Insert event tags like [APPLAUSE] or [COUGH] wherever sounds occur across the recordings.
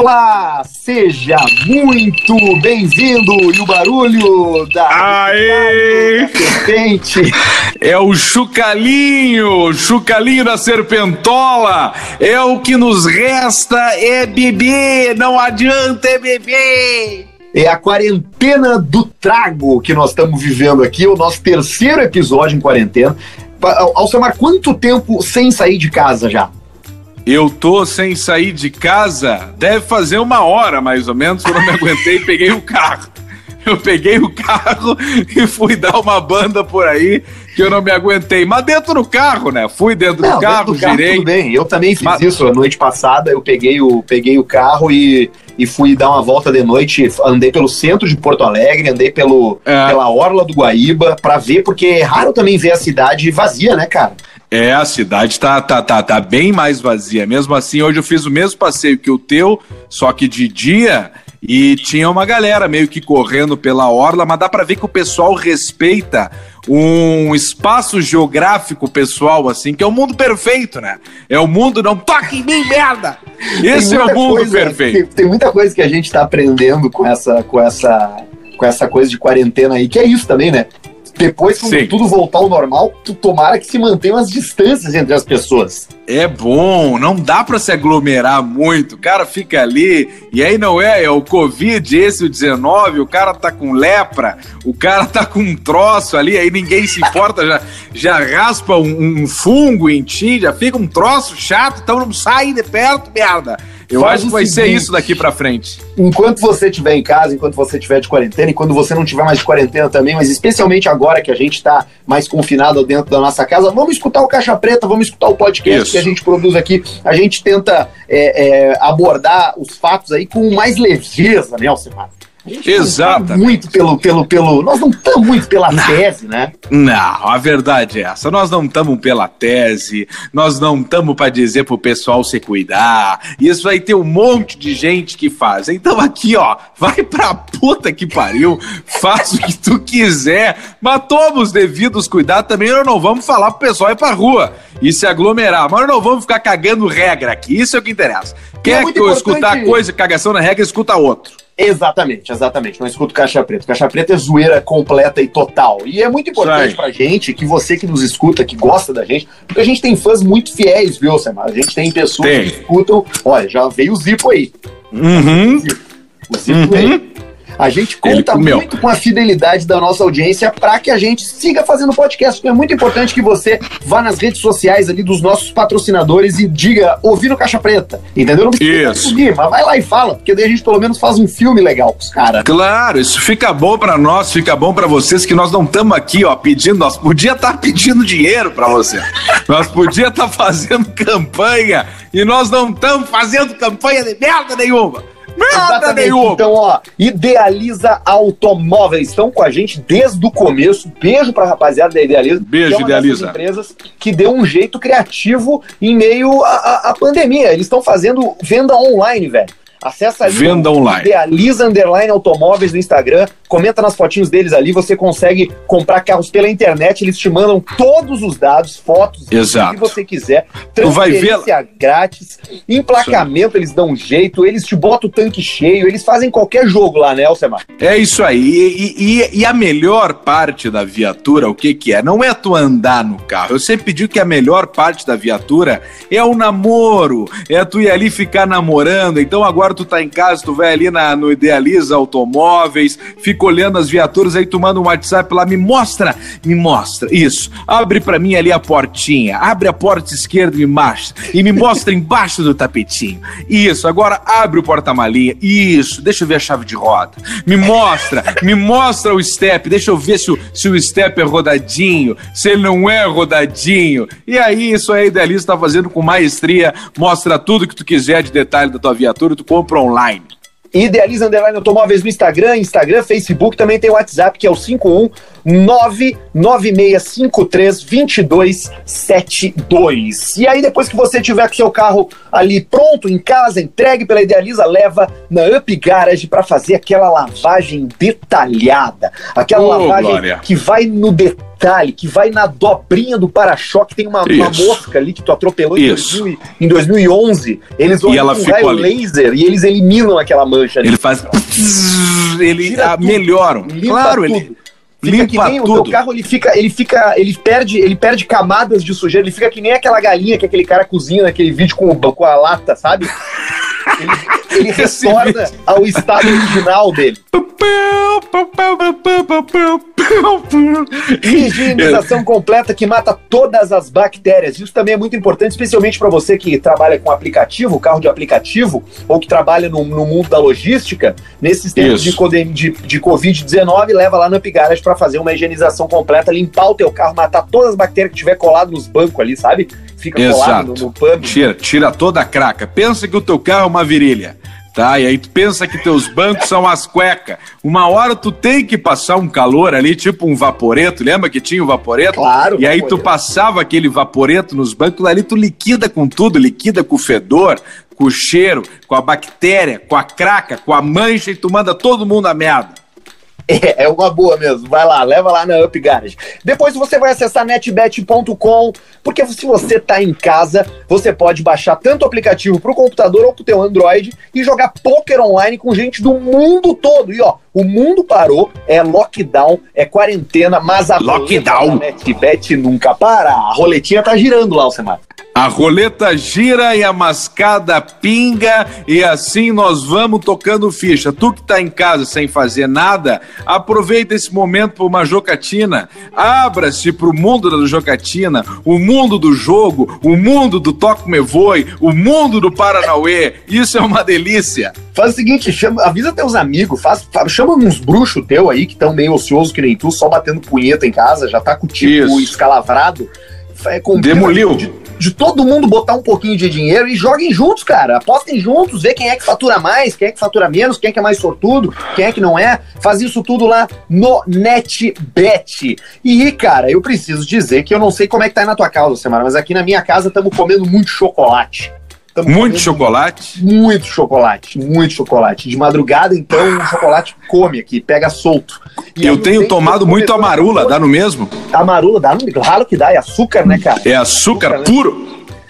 Olá, seja muito bem-vindo e o barulho da Aê! serpente É o chucalinho, chucalinho da serpentola. É o que nos resta é beber, não adianta é beber. é a quarentena do trago que nós estamos vivendo aqui, o nosso terceiro episódio em quarentena. Alcemar, quanto tempo sem sair de casa já? Eu tô sem sair de casa, deve fazer uma hora mais ou menos, que eu não me aguentei e [LAUGHS] peguei o carro. Eu peguei o carro [LAUGHS] e fui dar uma banda por aí que eu não me aguentei. Mas dentro do carro, né? Fui dentro do Não, carro, dentro do carro, girei. tudo bem. Eu também fiz Mas- isso a noite passada. Eu peguei o, peguei o carro e, e fui dar uma volta de noite. Andei pelo centro de Porto Alegre, andei pelo, É. pela orla do Guaíba pra ver, porque é raro também ver a cidade vazia, né, cara? É, a cidade tá, tá, tá, tá bem mais vazia. Mesmo assim, hoje eu fiz o mesmo passeio que o teu, só que de dia, e tinha uma galera meio que correndo pela orla, mas dá pra ver que o pessoal respeita um espaço geográfico pessoal, assim, que é o mundo perfeito, né? É o mundo não toque em mim, merda! Esse é o mundo coisa- perfeito. Tem, tem muita coisa que a gente tá aprendendo com essa, com essa, com essa coisa de quarentena aí, que é isso também, né? Depois, quando Sim. tudo voltar ao normal, tu tomara que se mantenham as distâncias entre as pessoas. É bom, não dá pra se aglomerar muito. O cara fica ali, e aí não é, é o Covid, esse o 19, o cara tá com lepra, o cara tá com um troço ali, aí ninguém se importa, já, já raspa um, um fungo em ti, já fica um troço chato, então não sai de perto, merda. Eu Faz acho que vai ser seguinte. isso daqui pra frente. enquanto você estiver em casa, enquanto você estiver de quarentena, e quando você não estiver mais de quarentena também, mas especialmente agora que a gente está mais confinado dentro da nossa casa, vamos escutar o Caixa Preta, vamos escutar o podcast Isso. que a gente produz aqui. A gente tenta é, é, abordar os fatos aí com mais leveza, né, Alcimar? Não tá Exatamente. muito pelo, pelo, pelo. Nós não estamos muito pela tese, né? Não, a verdade é essa. Nós não estamos pela tese, nós não estamos para dizer pro pessoal se cuidar. Isso aí tem um monte de gente que faz. Então aqui, ó, vai pra puta que pariu, faz o que tu quiser, mas toma os devidos cuidados também. Nós não vamos falar pro pessoal ir pra rua e se aglomerar, mas nós não vamos ficar cagando regra aqui. Isso é o que interessa. Quer muito que eu escutar coisa, cagação na regra, escuta outro. Exatamente, exatamente. Não escuto Caixa Preta. Caixa Preta é zoeira completa e total. E é muito importante Isso pra gente, que você que nos escuta, que gosta da gente, porque a gente tem fãs muito fiéis, viu, Samar? A gente tem pessoas Tem. que escutam. Olha, já veio o Zipo aí. Uhum. O Zipo Uhum. veio. A gente conta muito com a fidelidade da nossa audiência para que a gente siga fazendo podcast. Então é muito importante que você vá nas redes sociais ali dos nossos patrocinadores e diga ouvir no Caixa Preta. Entendeu? Não precisa Isso. subir, mas vai lá e fala, porque daí a gente pelo menos faz um filme legal pros caras. Claro, isso fica bom pra nós, fica bom pra vocês que nós não estamos aqui, ó, pedindo, nós podia estar pedindo dinheiro pra você. Nós podia estar fazendo [LAUGHS] campanha e nós não estamos fazendo campanha de merda nenhuma. Exatamente. nenhuma. Então, ó, Idealiza Automóveis. Estão com a gente desde o começo. Beijo pra rapaziada da Idealiza. Beijo, é Idealiza. empresas que deu um jeito criativo em meio à pandemia. Eles estão fazendo venda online, velho. Acessa ali Venda online. Idealiza Underline Automóveis no Instagram, comenta nas fotinhos deles ali, você consegue comprar carros pela internet, eles te mandam todos os dados, fotos, Exato. o que você quiser, Tu vai ver- transferência grátis, emplacamento eles dão um jeito, eles te botam o tanque cheio, eles fazem qualquer jogo lá, né, Alcemar? É isso aí. E, e- e a melhor parte da viatura, o que que é? Não é tu andar no carro. Eu sempre digo que a melhor parte da viatura é o namoro. É tu ir ali ficar namorando. Então agora tu tá em casa, tu vai ali na, no Idealiza Automóveis, fica olhando as viaturas, aí tu manda um WhatsApp lá, me mostra, me mostra. Isso. Abre pra mim ali a portinha. Abre a porta esquerda e me mostra. E me mostra [LAUGHS] embaixo do tapetinho. Isso. Agora abre o porta-malinha. Isso. Deixa eu ver a chave de roda. Me mostra, me mostra o step. Deixa eu ver se o, se o step é rodadinho, se ele não é rodadinho. E aí, isso aí, Idealiza tá fazendo com maestria. Mostra tudo que tu quiser de detalhe da tua viatura, tu compra online. Idealiza Underline Automóveis no Instagram, Instagram, Facebook, também tem o WhatsApp, que é o 51996532272. E aí, depois que você tiver com seu carro ali pronto, em casa, entregue pela Idealiza, leva na Up Garage para fazer aquela lavagem detalhada. Aquela Ô, lavagem Glória. que vai no detalhe detalhe, que vai na dobrinha do para-choque, tem uma, uma mosca ali que tu atropelou em, Isso. 2000 e- em 2011. Eles vão E ela um ficou laser e eles eliminam aquela mancha ali. Ele faz. Ele Tira ah, melhoram. Claro, tudo. ele. Fica que limpa nem o tudo. teu carro, ele fica, ele fica, ele perde, ele perde camadas de sujeira, ele fica que nem aquela galinha que aquele cara cozinha naquele vídeo com, o- com a lata, sabe? [LAUGHS] Ele, ele retorna ao estado original dele. Higienização completa que mata todas as bactérias. Isso também é muito importante, especialmente para você que trabalha com aplicativo, carro de aplicativo, ou que trabalha no, no mundo da logística. Nesses tempos de, de, de Covid-19, leva lá na Pigarage para fazer uma higienização completa, limpar o teu carro, matar todas as bactérias que tiver colado nos bancos ali, sabe? Fica colado no, Exato. no pano. Tira, tira toda a craca. Pensa que o teu carro é uma virilha. Tá? E aí tu pensa que teus bancos são as cuecas. Uma hora tu tem que passar um calor ali, tipo um vaporeto. Lembra que tinha o vaporeto? Claro. E aí tu vaporeto. passava aquele vaporeto nos bancos, ali tu liquida com tudo, liquida com o fedor, com o cheiro, com a bactéria, com a craca, com a mancha e tu manda todo mundo a merda. [LAUGHS] É, é uma boa mesmo. Vai lá, leva lá na Up Garage. Depois você vai acessar netbet.com, porque se você tá em casa, você pode baixar tanto o aplicativo pro computador ou pro teu Android e jogar poker online com gente do mundo todo. E ó, o mundo parou, é lockdown, é quarentena, mas a Lockdown. NetBet nunca para. A roletinha tá girando lá, Alcemar. A roleta gira e a mascada pinga e assim nós vamos tocando ficha. Tu que tá em casa sem fazer nada, aproveita esse momento para uma jocatina. Abra-se pro mundo da jocatina, o mundo do jogo, o mundo do Toque Me Voe, o mundo do Paranauê. Isso é uma delícia. Faz o seguinte, chama, avisa teus amigos, faz, fa- chama uns bruxos teu aí que estão meio ociosos que nem tu, só batendo punheta em casa, já tá com o tipo Isso. escalavrado. É, Demoliu. De, de todo mundo botar um pouquinho de dinheiro e joguem juntos, cara. Apostem juntos, vê quem é que fatura mais, quem é que fatura menos, quem é que é mais sortudo, quem é que não é. Faz isso tudo lá no NetBet. E, cara, eu preciso dizer que eu não sei como é que tá aí na tua casa, Semana, mas aqui na minha casa estamos comendo muito chocolate. Tamo Muito chocolate. muito chocolate, muito chocolate. De madrugada, então, o chocolate come aqui, pega solto. E Eu tenho tomado muito amarula, dá no mesmo? Amarula, dá, no- claro que dá, é açúcar, né, cara? É açúcar né? puro.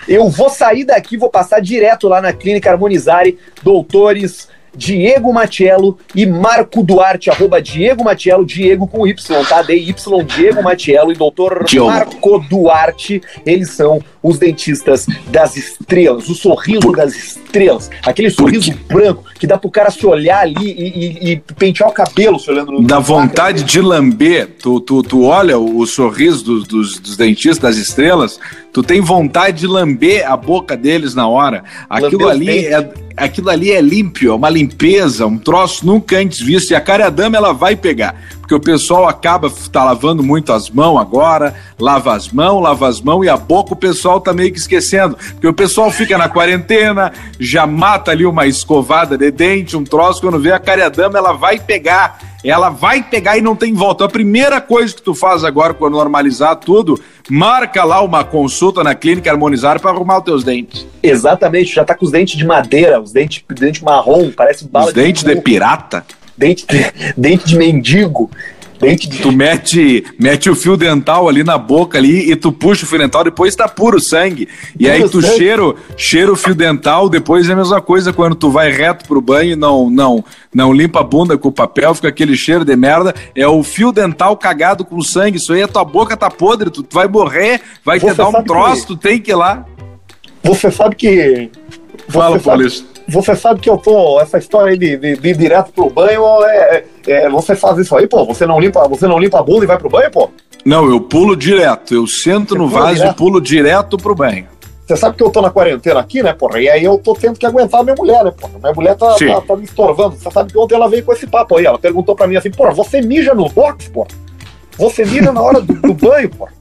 Eu vou sair daqui, vou passar direto lá na Clínica Harmonizare, doutores Diego Matiello e Marco Duarte, arroba Diego Matiello, Diego com Y, tá? DY, Diego Matiello e doutor. Marco Duarte, eles são os dentistas das estrelas, o sorriso das estrelas, aquele sorriso branco que dá pro cara se olhar ali e, e- e pentear o cabelo se olhando no Dá vontade de lamber. Tu, tu, tu olha o, sorriso dos, dos, dos dentistas das estrelas, tu tem vontade de lamber a boca deles na hora. Aquilo Lamber ali é, aquilo ali é límpio, é uma limpeza, um troço nunca antes visto. E a cara dama ela vai pegar. Porque o pessoal acaba tá lavando muito as mãos agora, lava as mãos, lava as mãos e a boca o pessoal tá meio que esquecendo. Porque o pessoal fica na quarentena, já mata ali uma escovada de dente, um troço, quando vê a cara dama ela vai pegar. Ela vai pegar e não tem volta. A primeira coisa que tu faz agora quando normalizar tudo, marca lá uma consulta na clínica harmonizar para arrumar os teus dentes. Exatamente, já tá com os dentes de madeira, os dentes, dente marrom, parece bala Os dentes de pirata. Dente, [LAUGHS] dente de mendigo, dente de Tu mete, mete o fio dental ali na boca ali e tu puxa o fio dental, depois tá puro sangue. E Puro aí tu sangue. cheira, cheira o fio dental, depois é a mesma coisa quando tu vai reto pro banho e não, não, não limpa a bunda com o papel, fica aquele cheiro de merda. É o fio dental cagado com sangue. Isso aí a tua boca tá podre, tu, tu vai morrer, vai Você te dar um sabe que- troço, tu tem que ir lá. Você sabe que. Fala, Paulista. você sabe que eu tô. Essa história aí de, de, de ir direto pro banho é, é, Você faz isso aí, pô. Você não, limpa, você não limpa a bunda e vai pro banho, pô? Não, eu pulo direto. Eu sento Você no vaso e direto? pulo direto pro banho. Você sabe que eu tô na quarentena aqui, né, porra? E aí eu tô tendo que aguentar a minha mulher, né, porra? Minha mulher tá, tá, tá me estorvando. Você sabe que ontem ela veio com esse papo aí. Ela perguntou pra mim assim, porra, você mija no box, porra? Você mija na hora do, do banho, porra?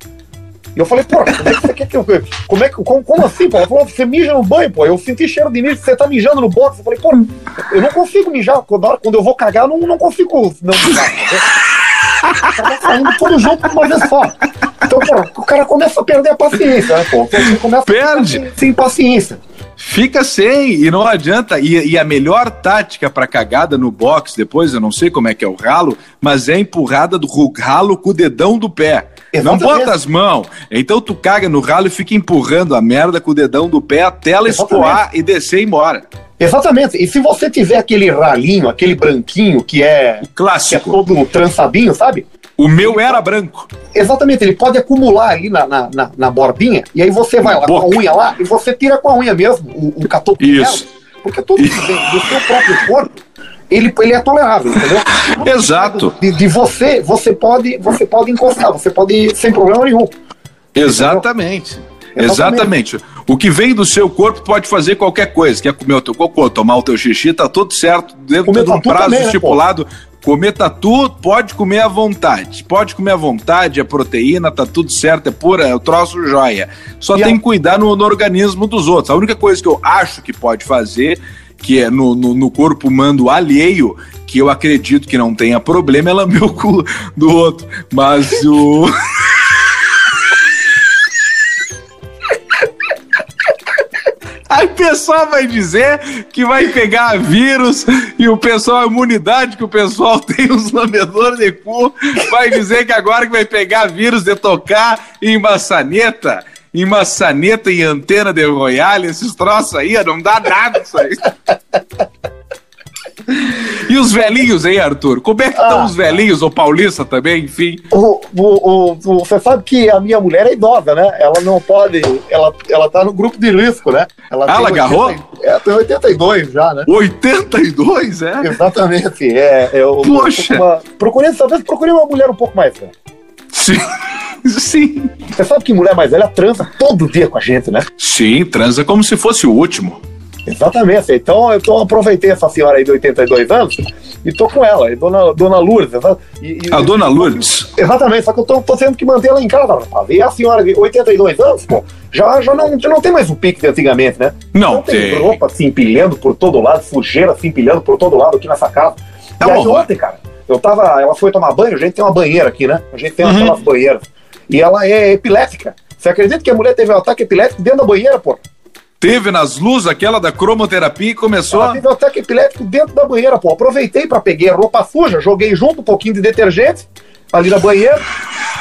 E eu falei, porra, como é que você quer que eu. Como, é que, como, como assim, porra? Ela falou, você mija no banho, pô. Eu senti cheiro de mijo, você tá mijando no box. Eu falei, porra, eu não consigo mijar. Quando, quando eu vou cagar, eu não, não consigo não mijar. Tava saindo tudo junto uma vez só. Então, o cara começa a perder a paciência, né, pô? Começa Perde. a sem paciência. Fica sem, e não adianta. E, e a melhor tática para cagada no box, depois, eu não sei como é que é o ralo, mas é a empurrada do ralo com o dedão do pé. Exatamente. Não bota as mãos. Então tu caga no ralo e fica empurrando a merda com o dedão do pé até ela Exatamente. escoar e descer e ir embora. Exatamente. E se você tiver aquele ralinho, aquele branquinho que é, que é Clássico. todo trançadinho, sabe? O meu era branco. Exatamente, ele pode acumular ali na, na, na, na bordinha, e aí você vai lá com boca. a unha lá, e você tira com a unha mesmo o, o catoto Isso. dela, porque tudo que vem do seu próprio corpo, ele, ele é tolerável, entendeu? [LAUGHS] Exato. De, de você, você pode, você pode encostar, você pode ir sem problema nenhum. Exatamente. Exatamente. Exatamente. O que vem do seu corpo pode fazer qualquer coisa. Quer comer o teu cocô, tomar o teu xixi, tá tudo certo. Dentro de um prazo também, né, estipulado. comer tatu, pode comer à vontade. Pode comer à vontade, é proteína, tá tudo certo, é pura, é o troço joia. Só E tem a- que cuidar no, no organismo dos outros. A única coisa que eu acho que pode fazer, que é no, no, no corpo humano alheio, que eu acredito que não tenha problema, é lamber o cu do outro. Mas o. [LAUGHS] Aí o pessoal vai dizer que vai pegar vírus e o pessoal, a imunidade que o pessoal [LAUGHS] tem, os lambedores de cu, vai dizer que agora que vai pegar vírus de tocar em maçaneta, em maçaneta, em antena de royale, esses troços aí, não dá nada isso aí. [LAUGHS] E os velhinhos, hein, Arthur? Como é que estão Ah. os velhinhos, ou paulista também, enfim? O, o, o- você sabe que a minha mulher é idosa, né? Ela não pode. Ela, ela tá no grupo de risco, né? Ela Ah, ela agarrou? É, tem 82 já, né? 82, é? Exatamente. É, eu, Poxa. uma- procurei, talvez procurei uma mulher um pouco mais velha. Sim. Sim. Você sabe que mulher mais velha transa todo dia com a gente, né? Sim, transa como se fosse o último. Exatamente. Então eu tô, aproveitei essa senhora aí de 82 anos e tô com ela, e dona, dona Lourdes. E, e- A dona Lourdes. Exatamente, só que eu tô, tô tendo que manter ela em casa, rapaz. E a senhora de 82 anos, pô, já, já, não, já não tem mais o pique de antigamente, né? Não tem. tem. roupa se empilhando por todo lado, sujeira se empilhando por todo lado aqui nessa casa. É e aí ontem, cara, eu tava. Ela foi tomar banho, a gente tem uma banheira aqui, né? A gente tem Uhum. aquelas banheiras. E ela é epilética. Você acredita que a mulher teve um ataque epilético dentro da banheira, pô? Teve nas luzes aquela da cromoterapia e começou. Um ataque epilético dentro da banheira, pô. Aproveitei pra peguei a roupa suja, joguei junto um pouquinho de detergente ali na banheira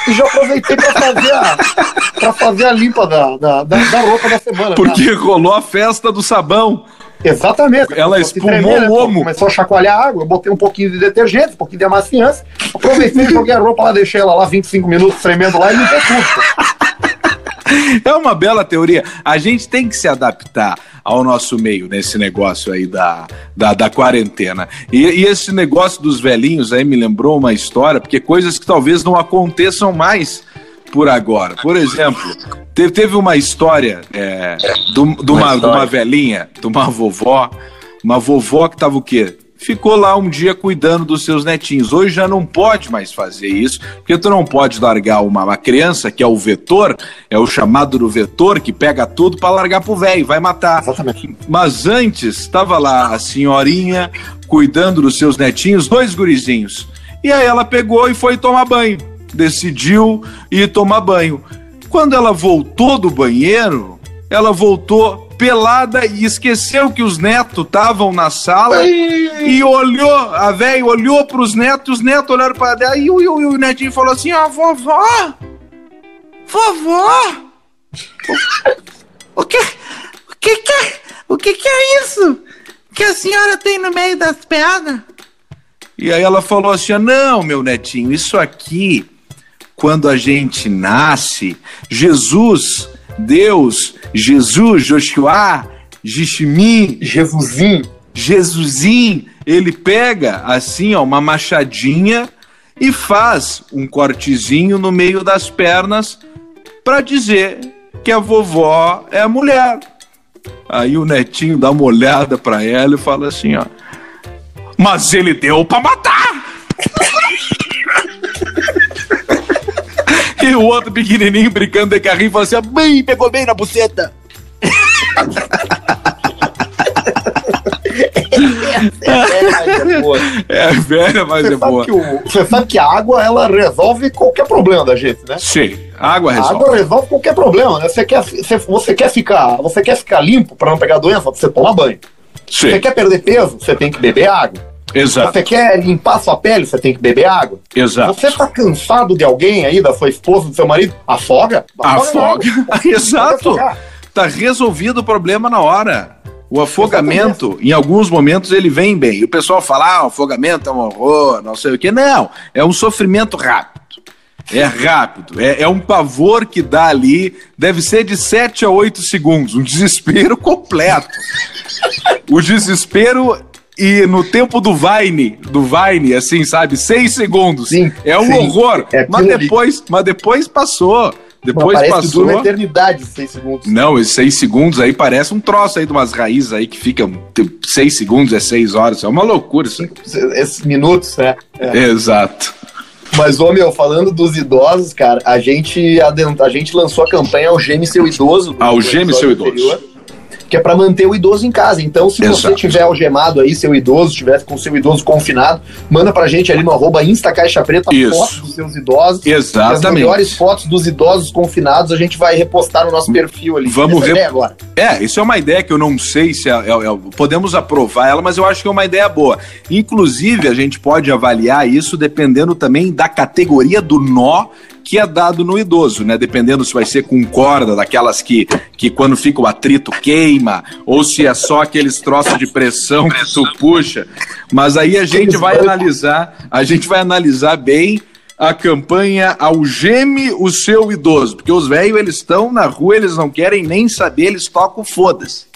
e já aproveitei pra fazer a, [LAUGHS] pra fazer a limpa da, da, da, roupa da semana. Porque rolou a festa do sabão. Exatamente. Ela a espumou o pô. omo. Começou a chacoalhar a água, eu botei um pouquinho de detergente, um pouquinho de amaciante, aproveitei, joguei a roupa lá, deixei ela lá 25 minutos tremendo lá e limpei tudo. É uma bela teoria. A gente tem que se adaptar ao nosso meio nesse negócio aí da, da, da quarentena. E, e esse negócio dos velhinhos aí me lembrou uma história, porque coisas que talvez não aconteçam mais por agora. Por exemplo, te- teve uma história é, de um- de uma, de uma velhinha, de uma vovó, uma vovó que tava o quê? Ficou lá um dia cuidando dos seus netinhos. Hoje já não pode mais fazer isso, porque tu não pode largar uma, uma criança, que é o vetor, é o chamado do vetor, que pega tudo para largar pro velho, vai matar. Exatamente. Mas antes, estava lá a senhorinha cuidando dos seus netinhos, dois gurizinhos. E aí ela pegou e foi tomar banho. Decidiu ir tomar banho. Quando ela voltou do banheiro, ela voltou pelada e esqueceu que os netos estavam na sala e olhou, a velha olhou para os netos, os netos olharam para ela e o, e o- e o netinho falou assim: Ó, vovó, vovó, o que, o que que é, o que que é isso que a senhora tem no meio das pernas? E aí ela falou assim: Não, meu netinho, isso aqui, quando a gente nasce, Jesus, Deus, Jesus, Joshua, Jishimi, Jesusinho. Jesusinho, ele pega assim, ó, uma machadinha e faz um cortezinho no meio das pernas para dizer que a vovó é a mulher. Aí o netinho dá uma olhada para ela e fala assim, ó: "Mas ele deu para matar". [LAUGHS] e o outro pequenininho brincando de carrinho fala assim: "Bem, pegou bem na buceta". É velha, mas é boa. Você, sabe, o, você sabe que a água, ela resolve qualquer problema da gente, né? Sim, a água resolve. A água resolve qualquer problema, né? Você quer, você, você quer, ficar, você quer ficar limpo para não pegar doença, você toma banho. Sim. Você quer perder peso, você tem que beber água. Exato. Você quer limpar sua pele, você tem que beber água. Exato. Você tá cansado de alguém aí, da sua esposa, do seu marido? Afoga. Afoga. afoga. [LAUGHS] Exato. Tá resolvido o problema na hora. O afogamento, Exatamente. em alguns momentos, ele vem bem. E o pessoal fala, ah, o afogamento é um horror, não sei o quê. Não, é um sofrimento rápido. É rápido, é, é, um pavor que dá ali, deve ser de 7 a 8 segundos, um desespero completo. O desespero e no tempo do Vine, do Vine, assim, sabe, 6 segundos. Sim, é um sim. horror. É mas depois, mas depois passou. Depois parece passou. Que uma eternidade, seis segundos. Não, esses seis segundos aí parece um troço aí de umas raízes aí que ficam seis segundos, é seis horas. É uma loucura isso. Esses minutos, né? É. Exato. Mas, ô meu, falando dos idosos, cara, a gente, a gente lançou a campanha Algeme Seu Idoso. Algeme Seu Idoso. Anterior que é para manter o idoso em casa. Então, se Exato. você tiver algemado aí, seu idoso, estiver com seu idoso confinado, manda pra gente ali no arroba Insta Caixa Preta fotos dos seus idosos. Exatamente. as melhores fotos dos idosos confinados a gente vai repostar no nosso perfil ali. Vamos ver agora. É, isso é uma ideia que eu não sei se é, é, é, podemos aprovar ela, mas eu acho que é uma ideia boa. Inclusive, a gente pode avaliar isso dependendo também da categoria do nó que é dado no idoso, né? Dependendo se vai ser com corda, daquelas que, que quando fica o atrito queima, ou se é só aqueles troços de pressão que tu puxa. Mas aí a gente vai analisar, a gente vai analisar bem a campanha Algeme o seu idoso, porque os velhos eles estão na rua, eles não querem nem saber, eles tocam foda-se.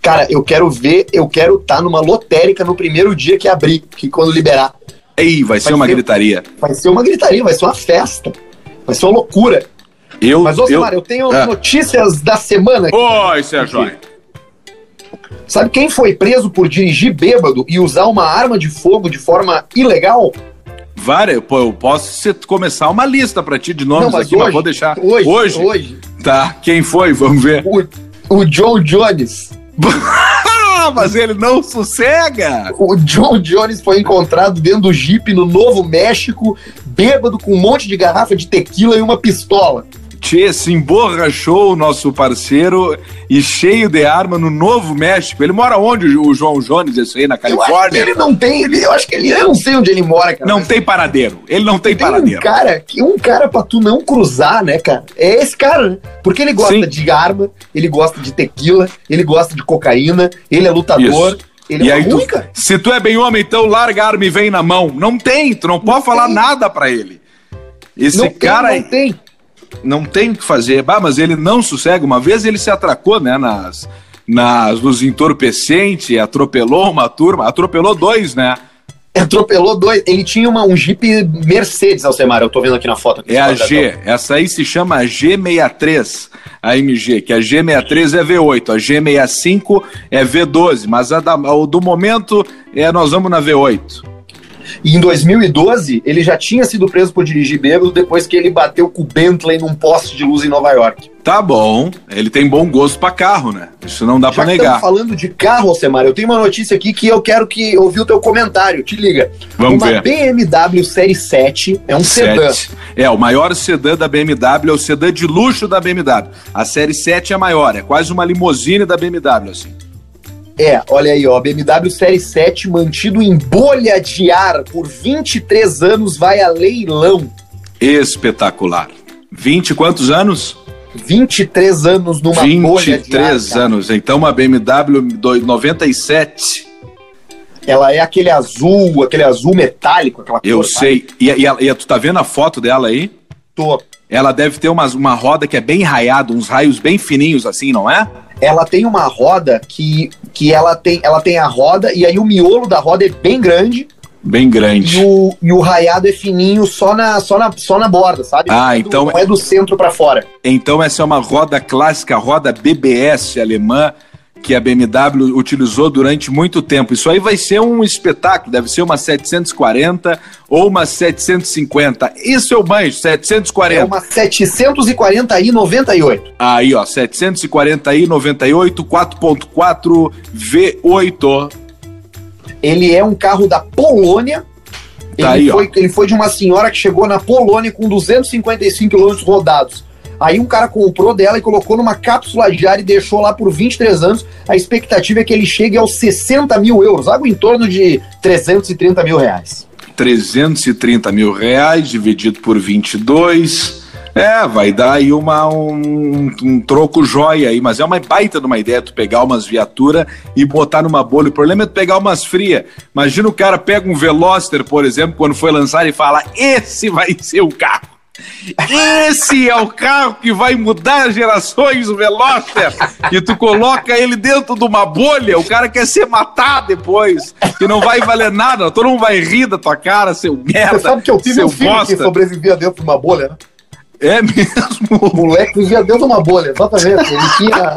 Cara, eu quero ver, eu quero estar tá numa lotérica no primeiro dia que abrir, que quando liberar. Ei, vai, vai ser uma ser, gritaria. Vai ser uma gritaria, vai ser uma festa. Vai ser uma loucura. Eu, Mas, Osmar, eu, eu tenho é. notícias da semana. Oi, Sérgio. Sabe quem foi preso por dirigir bêbado e usar uma arma de fogo de forma ilegal? Várias, pô, eu posso começar uma lista para ti de nomes Não, aqui, hoje, mas vou deixar. Hoje, hoje? Hoje. Tá, quem foi? Vamos ver. O, o John Jones. [LAUGHS] mas ele não sossega! O John Jones foi encontrado dentro do Jeep no Novo México, bêbado com um monte de garrafa de tequila e uma pistola. Tchê, se emborrachou o nosso parceiro e cheio de arma no Novo México. Ele mora onde, o João Jones, esse aí, na Califórnia? ele não tem, ele, eu acho que ele, eu não sei onde ele mora, cara. Não tem paradeiro, ele não tem, tem paradeiro. Um cara, um cara pra tu não cruzar, né, cara? É esse cara, né? Porque ele gosta Sim. de arma, ele gosta de tequila, ele gosta de cocaína, ele é lutador. Isso. Ele e é aí, tu, se tu é bem homem, então larga a arma e vem na mão. Não tem, tu não, não pode tem. falar nada para ele. Esse não cara. Tem, não tem não tem o que fazer. Bah, mas ele não sossega. Uma vez ele se atracou, né, nas, nas, nos entorpecentes, atropelou uma turma, atropelou dois, né? Atropelou dois. Ele tinha uma, um Jeep Mercedes, Alcemar, eu tô vendo aqui na foto. Aqui é a G. Essa aí se chama G63, a MG, que a G63 é V8, a G65 é V12, mas a, da, a do momento é nós vamos na V8. E em 2012, ele já tinha sido preso por dirigir bêbado depois que ele bateu com o Bentley num poste de luz em Nova York. Tá bom, ele tem bom gosto para carro, né? Isso não dá para negar. falando de carro, Alcemar, eu tenho uma notícia aqui que eu quero que ouvir o teu comentário. Te liga. Vamos uma ver. BMW Série 7 é um 7. sedã. É, o maior sedã da BMW é o sedã de luxo da BMW. A Série 7 é maior, é quase uma limousine da BMW, assim. É, olha aí, ó, BMW Série 7 mantido em bolha de ar por 23 anos vai a leilão. Espetacular. 20 quantos anos? 23 anos numa 23 bolha de ar. 23 anos, então uma BMW 97. Ela é aquele azul, aquele azul metálico, aquela Eu cor, sei. E, e, e, tu tá vendo a foto dela aí? Tô. Ela deve ter umas, uma roda que é bem raiada, uns raios bem fininhos assim, não é? ela tem uma roda que, que ela, tem, ela tem a roda e aí o miolo da roda é bem grem Bem grande. E o, e o raiado é fininho só na, só na, só na borda, sabe? Ah, é então. não é do centro para fora. Então essa é uma roda clássica, roda BBS alemã que a BMW utilizou durante muito tempo. Isso aí vai ser um espetáculo, deve ser uma 740 ou uma 750. Isso eu banho, 740. É uma 740i 98. Aí, ó, 740i 98 4.4 V8. Ele é um carro da Polônia. Tá ele, aí, ó. foi, ele foi de uma senhora que chegou na Polônia com 255 quilômetros rodados. Aí um cara comprou dela e colocou numa cápsula de ar e deixou lá por 23 anos. A expectativa é que ele chegue aos 60 mil euros, algo em torno de 330 mil reais. 330 mil reais dividido por 22. É, vai dar aí uma, um, um troco jóia aí, mas é uma baita de uma ideia tu pegar umas viaturas e botar numa bolha. O problema é tu pegar umas frias. Imagina o cara pega um Veloster, por exemplo, quando foi lançar e fala: esse vai ser o carro. Esse é o carro que vai mudar as gerações, o Veloster. E tu coloca ele dentro de uma bolha, o cara quer ser matado depois, que não vai valer nada, todo mundo vai rir da tua cara, seu merda. Você sabe que eu tive um filho bosta. que sobrevivia dentro de uma bolha, né? É mesmo. O moleque vivia dentro de uma bolha, exatamente. Ele tinha.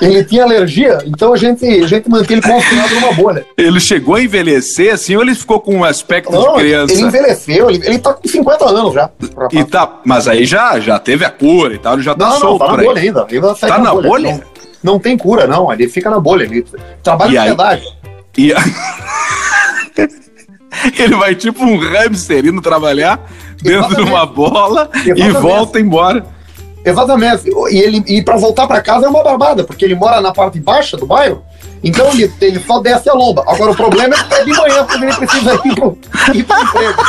Ele tinha alergia, então a gente, a gente mantém ele confinado numa bolha. Ele chegou a envelhecer assim ou ele ficou com um aspecto de criança? ele envelheceu, ele, ele tá com 50 anos já. E tá, mas aí já, já teve a cura e tal, ele já tá Não, não, solto tá na aí. bolha ainda. Segue Tá na bolha? Não, não tem cura, não. Ele fica na bolha. Ele trabalha E aí? pedágio. E [LAUGHS] ele vai tipo um hamster indo trabalhar dentro de Exatamente. uma bola e Exatamente. volta embora. Exatamente. E, ele, e pra voltar pra casa é uma barbada, porque ele mora na parte baixa do bairro. Então ele, ele só desce a lomba. Agora o problema é que é de manhã, porque ele precisa ir pro, ir pro emprego.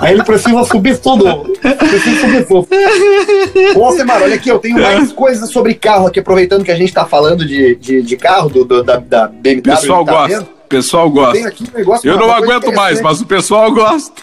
Aí ele precisa subir tudo. Precisa subir tudo. Ô, Semar, olha aqui, eu tenho mais coisas sobre carro aqui, aproveitando que a gente tá falando de, de, de carro, do, do- da, da BMW. O pessoal tá gosta. vendo. O pessoal Eu gosta. aqui um Eu não coisa aguento mais, mas o pessoal gosta.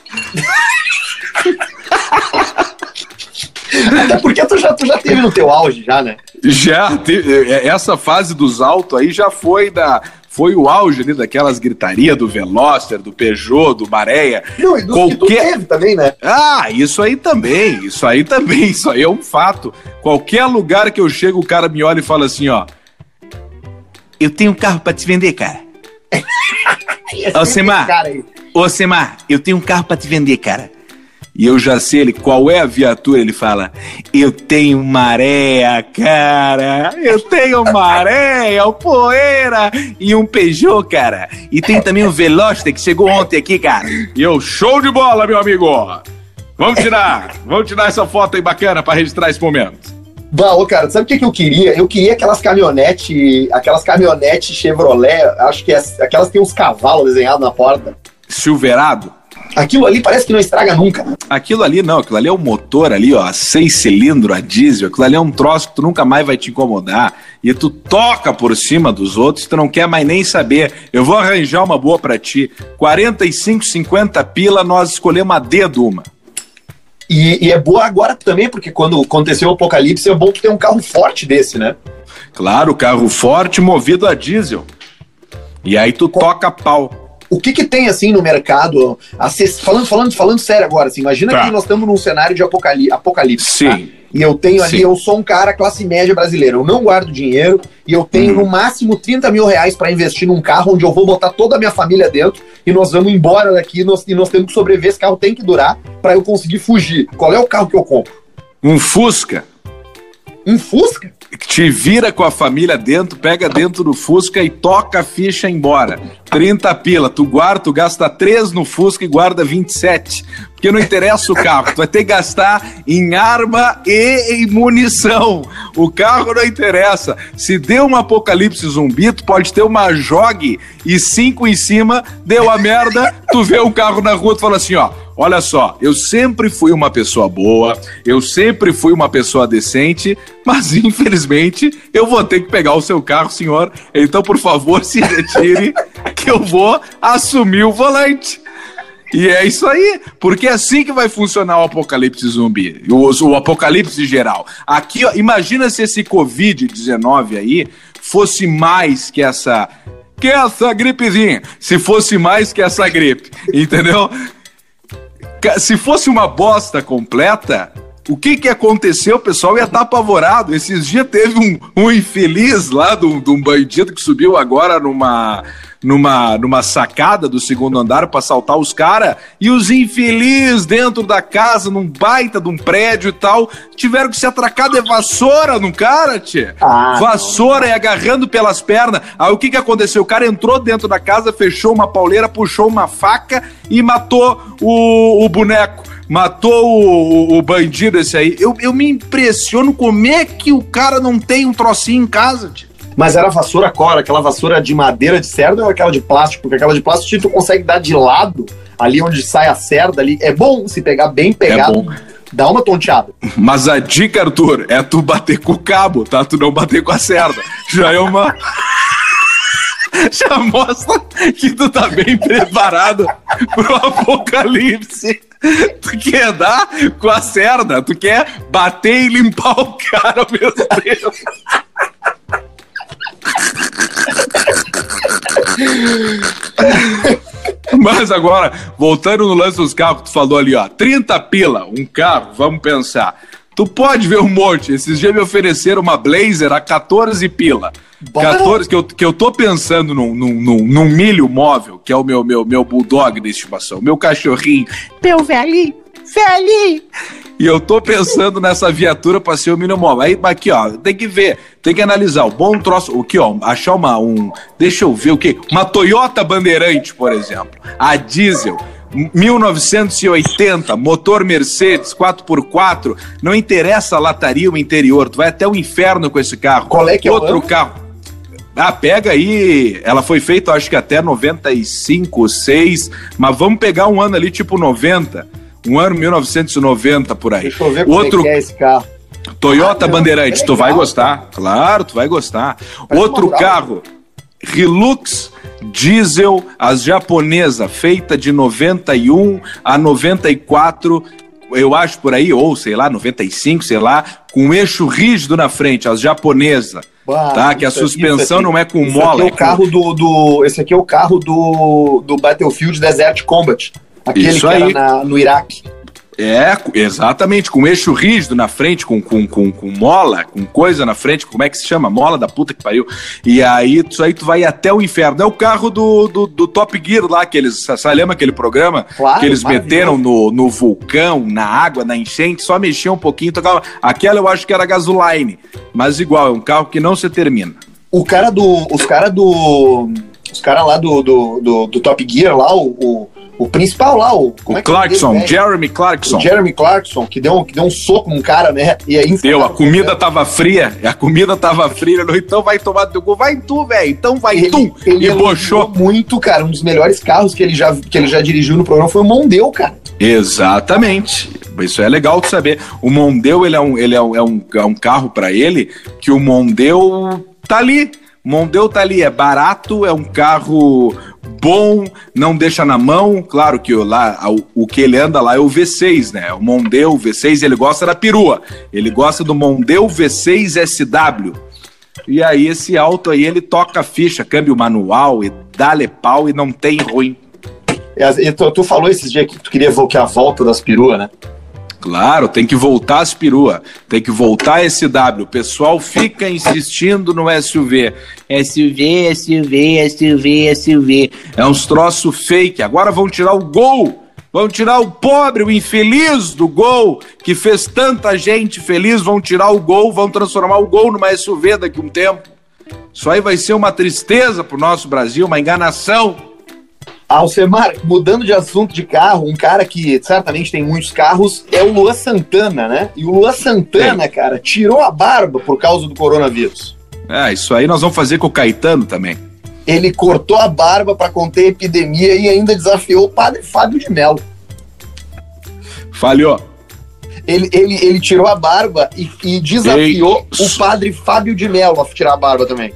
Até porque tu já, tu já teve no teu auge, já, né? Já, é, essa fase dos altos aí já foi da. Foi o auge ali daquelas gritarias do Veloster, do Peugeot, do Maréia. Não, e tu Qualquer- teve também, né? Ah, isso aí também, isso aí também, isso aí é um fato. Qualquer lugar que eu chego, o cara me olha e fala assim, ó. Eu tenho um carro pra te vender, cara. [LAUGHS] Ô, Semar, eu tenho um carro pra te vender, cara. E eu já sei ele, qual é a viatura? Ele fala, eu tenho maréia, cara. Eu tenho maréia, o poeira e um Peugeot, cara. E tem também o Veloster que chegou ontem aqui, cara. E eu, show de bola, meu amigo. Vamos tirar, vamos tirar essa foto aí bacana pra registrar esse momento. Ô, cara, sabe o que, que eu queria? Eu queria aquelas caminhonete, aquelas caminhonete Chevrolet, acho que é, aquelas que tem uns cavalos desenhados na porta. Silverado. Aquilo ali parece que não estraga nunca. né? Aquilo ali não, aquilo ali é um motor ali, ó, seis cilindros, a diesel, aquilo ali é um troço que tu nunca mais vai te incomodar. E tu toca por cima dos outros, tu não quer mais nem saber. Eu vou arranjar uma boa pra ti. 45, 50 pila, nós escolhemos a dedo uma. E, e é boa agora também, porque quando aconteceu o apocalipse, é bom tu ter um carro forte desse, né? Claro, carro forte movido a diesel. E aí tu toca pau. O que que tem, assim, no mercado? acess- Falando, falando, falando sério agora, assim, imagina Tá. que nós estamos num cenário de apocali- apocalipse. tá? Sim. E eu tenho ali, Sim. eu sou um cara classe média brasileira. Eu não guardo dinheiro e eu tenho Uhum. no máximo 30 mil reais para investir num carro onde eu vou botar toda a minha família dentro e nós vamos embora daqui e nós, e nós temos que sobreviver. Esse carro tem que durar para eu conseguir fugir. Qual é o carro que eu compro? Um Fusca. Um Fusca? Te vira com a família dentro, pega dentro do Fusca e toca a ficha embora. 30 pila, tu guarda, tu gasta 3 no Fusca e guarda 27. Porque não interessa o carro, tu vai ter que gastar em arma e em munição. O carro não interessa. Se deu um apocalipse zumbi, tu pode ter uma jogue e cinco em cima, deu a merda, tu vê um carro na rua, tu fala assim, ó, Olha só, eu sempre fui uma pessoa boa, eu sempre fui uma pessoa decente, mas [LAUGHS] infelizmente eu vou ter que pegar o seu carro, senhor. Então, por favor, se retire, [LAUGHS] que eu vou assumir o volante. E é isso aí, porque é assim que vai funcionar o apocalipse zumbi, o, o apocalipse geral. Aqui, ó, imagina se esse Covid-19 aí fosse mais que essa. Que essa gripezinha. Se fosse mais que essa gripe, entendeu? Se fosse uma bosta completa, o que que aconteceu? Pessoal ia estar tá apavorado. Esses dias teve um, um infeliz lá de um bandido que subiu agora numa numa, numa sacada do segundo andar para assaltar os caras e os infelizes dentro da casa, num baita de um prédio e tal, tiveram que se atracar de vassoura no cara, tchê. Ah, vassoura não. e agarrando pelas pernas. Aí o que que aconteceu? O cara entrou dentro da casa, fechou uma pauleira, puxou uma faca e matou o, o boneco matou o, o, o, bandido esse aí. Eu, eu me impressiono como é que o cara não tem um trocinho em casa, tio. Mas era vassoura cora, aquela vassoura de madeira de cerda ou aquela de plástico? Porque aquela de plástico tu consegue dar de lado, ali onde sai a cerda ali. É bom se pegar bem pegado. É dá uma tonteada. Mas a dica, Arthur, é tu bater com o cabo, tá? Tu não bater com a cerda. Já é uma. [LAUGHS] Já mostra que tu tá bem preparado pro apocalipse. Tu quer dar com a cerda, tu quer bater e limpar o cara ao mesmo tempo. Mas agora, voltando no lance dos carros que tu falou ali, ó, 30 pila, um carro, vamos pensar. Tu pode ver um monte. Esses dias me ofereceram uma Blazer a 14 pila. 14, que eu, que eu tô pensando num, num, num, num milho móvel, que é o meu, meu, meu bulldog de estimação, meu cachorrinho. Meu velhinho, velhinho. E eu tô pensando nessa viatura para ser o mínimo. Aí, aqui, ó, tem que ver, tem que analisar. O bom troço, o que, ó, achar uma, um, deixa eu ver o que, uma Toyota Bandeirante, por exemplo, a diesel. 1980, motor Mercedes 4x4, não interessa a lataria o interior, tu vai até o inferno com esse carro. Qual é que Outro é Outro carro. Ah, pega aí. Ela foi feita, acho que até 95, 6, mas vamos pegar um ano ali, tipo 90 um ano 1990 por aí. Deixa eu ver Outro... como é, é esse carro. Toyota ah, Bandeirante, é tu vai gostar. Claro, tu vai gostar. Parece Outro carro, Hilux diesel, as japonesa, feita de 91 a 94, eu acho por aí, ou sei lá, 95, sei lá, com eixo rígido na frente, as japonesa. Bah, tá? Que a suspensão aqui, não é com mola. É, é o carro do, do, esse aqui é o carro do, do Battlefield Desert Combat. Aquele Isso que aí. era na, no Iraque. É, exatamente, com eixo rígido na frente, com, com, com, com, mola, com coisa na frente, como é que se chama? Mola da puta que pariu. E aí, isso aí tu vai até o inferno. É o carro do, do, do Top Gear lá, que eles. Você lembra aquele programa? Claro, que eles meteram no, no vulcão, na água, na enchente, só mexia um pouquinho, tocava. Aquela eu acho que era gasoline. Mas igual, é um carro que não se termina. O cara do. Os caras do. Os caras lá do, do, do, do, Top Gear lá, o, o o principal lá, o, como o é que Clarkson, é Jeremy Clarkson. O Jeremy Clarkson, que deu, que deu um soco num cara, né? E aí deu, a comida tava fria, a comida tava [LAUGHS] fria, então vai tomar teu gol, vai tu, velho, então vai ele, tu. Ele e bochou muito, cara, um dos melhores carros que ele já, que ele já dirigiu no programa foi o Mondeu, cara. Exatamente. Isso é legal de saber. O Mondeu, ele é um, ele é um, é um, é um carro para ele que o Mondeu tá ali. Mondeu tá ali, é barato, é um carro bom, não deixa na mão. Claro que lá, o, o que ele anda lá é o V6, né? O Mondeu V6, ele gosta da perua. Ele gosta do Mondeu V6 SW. E aí esse auto aí, ele toca ficha, câmbio manual e dá-lhe pau e não tem ruim. E, tu, tu, falou esses dias que tu queria que a volta das peruas, né? Claro, tem que voltar as perua, tem que voltar SW. O pessoal fica insistindo no SUV. SUV, SUV, SUV, SUV. É uns troço fake. Agora vão tirar o gol. Vão tirar o pobre, o infeliz do gol, que fez tanta gente feliz. Vão tirar o gol, vão transformar o gol numa SUV daqui a um tempo. Isso aí vai ser uma tristeza para o nosso Brasil, uma enganação. Alcemar, mudando de assunto de carro, um cara que certamente tem muitos carros é o Luan Santana, né? E o Luan Santana, é. cara, tirou a barba por causa do coronavírus. É, isso aí nós vamos fazer com o Caetano também. Ele cortou a barba para conter a epidemia e ainda desafiou o padre Fábio de Mello. Falhou. Ele, ele, ele tirou a barba e, e desafiou Ei. o padre Fábio de Mello a tirar a barba também.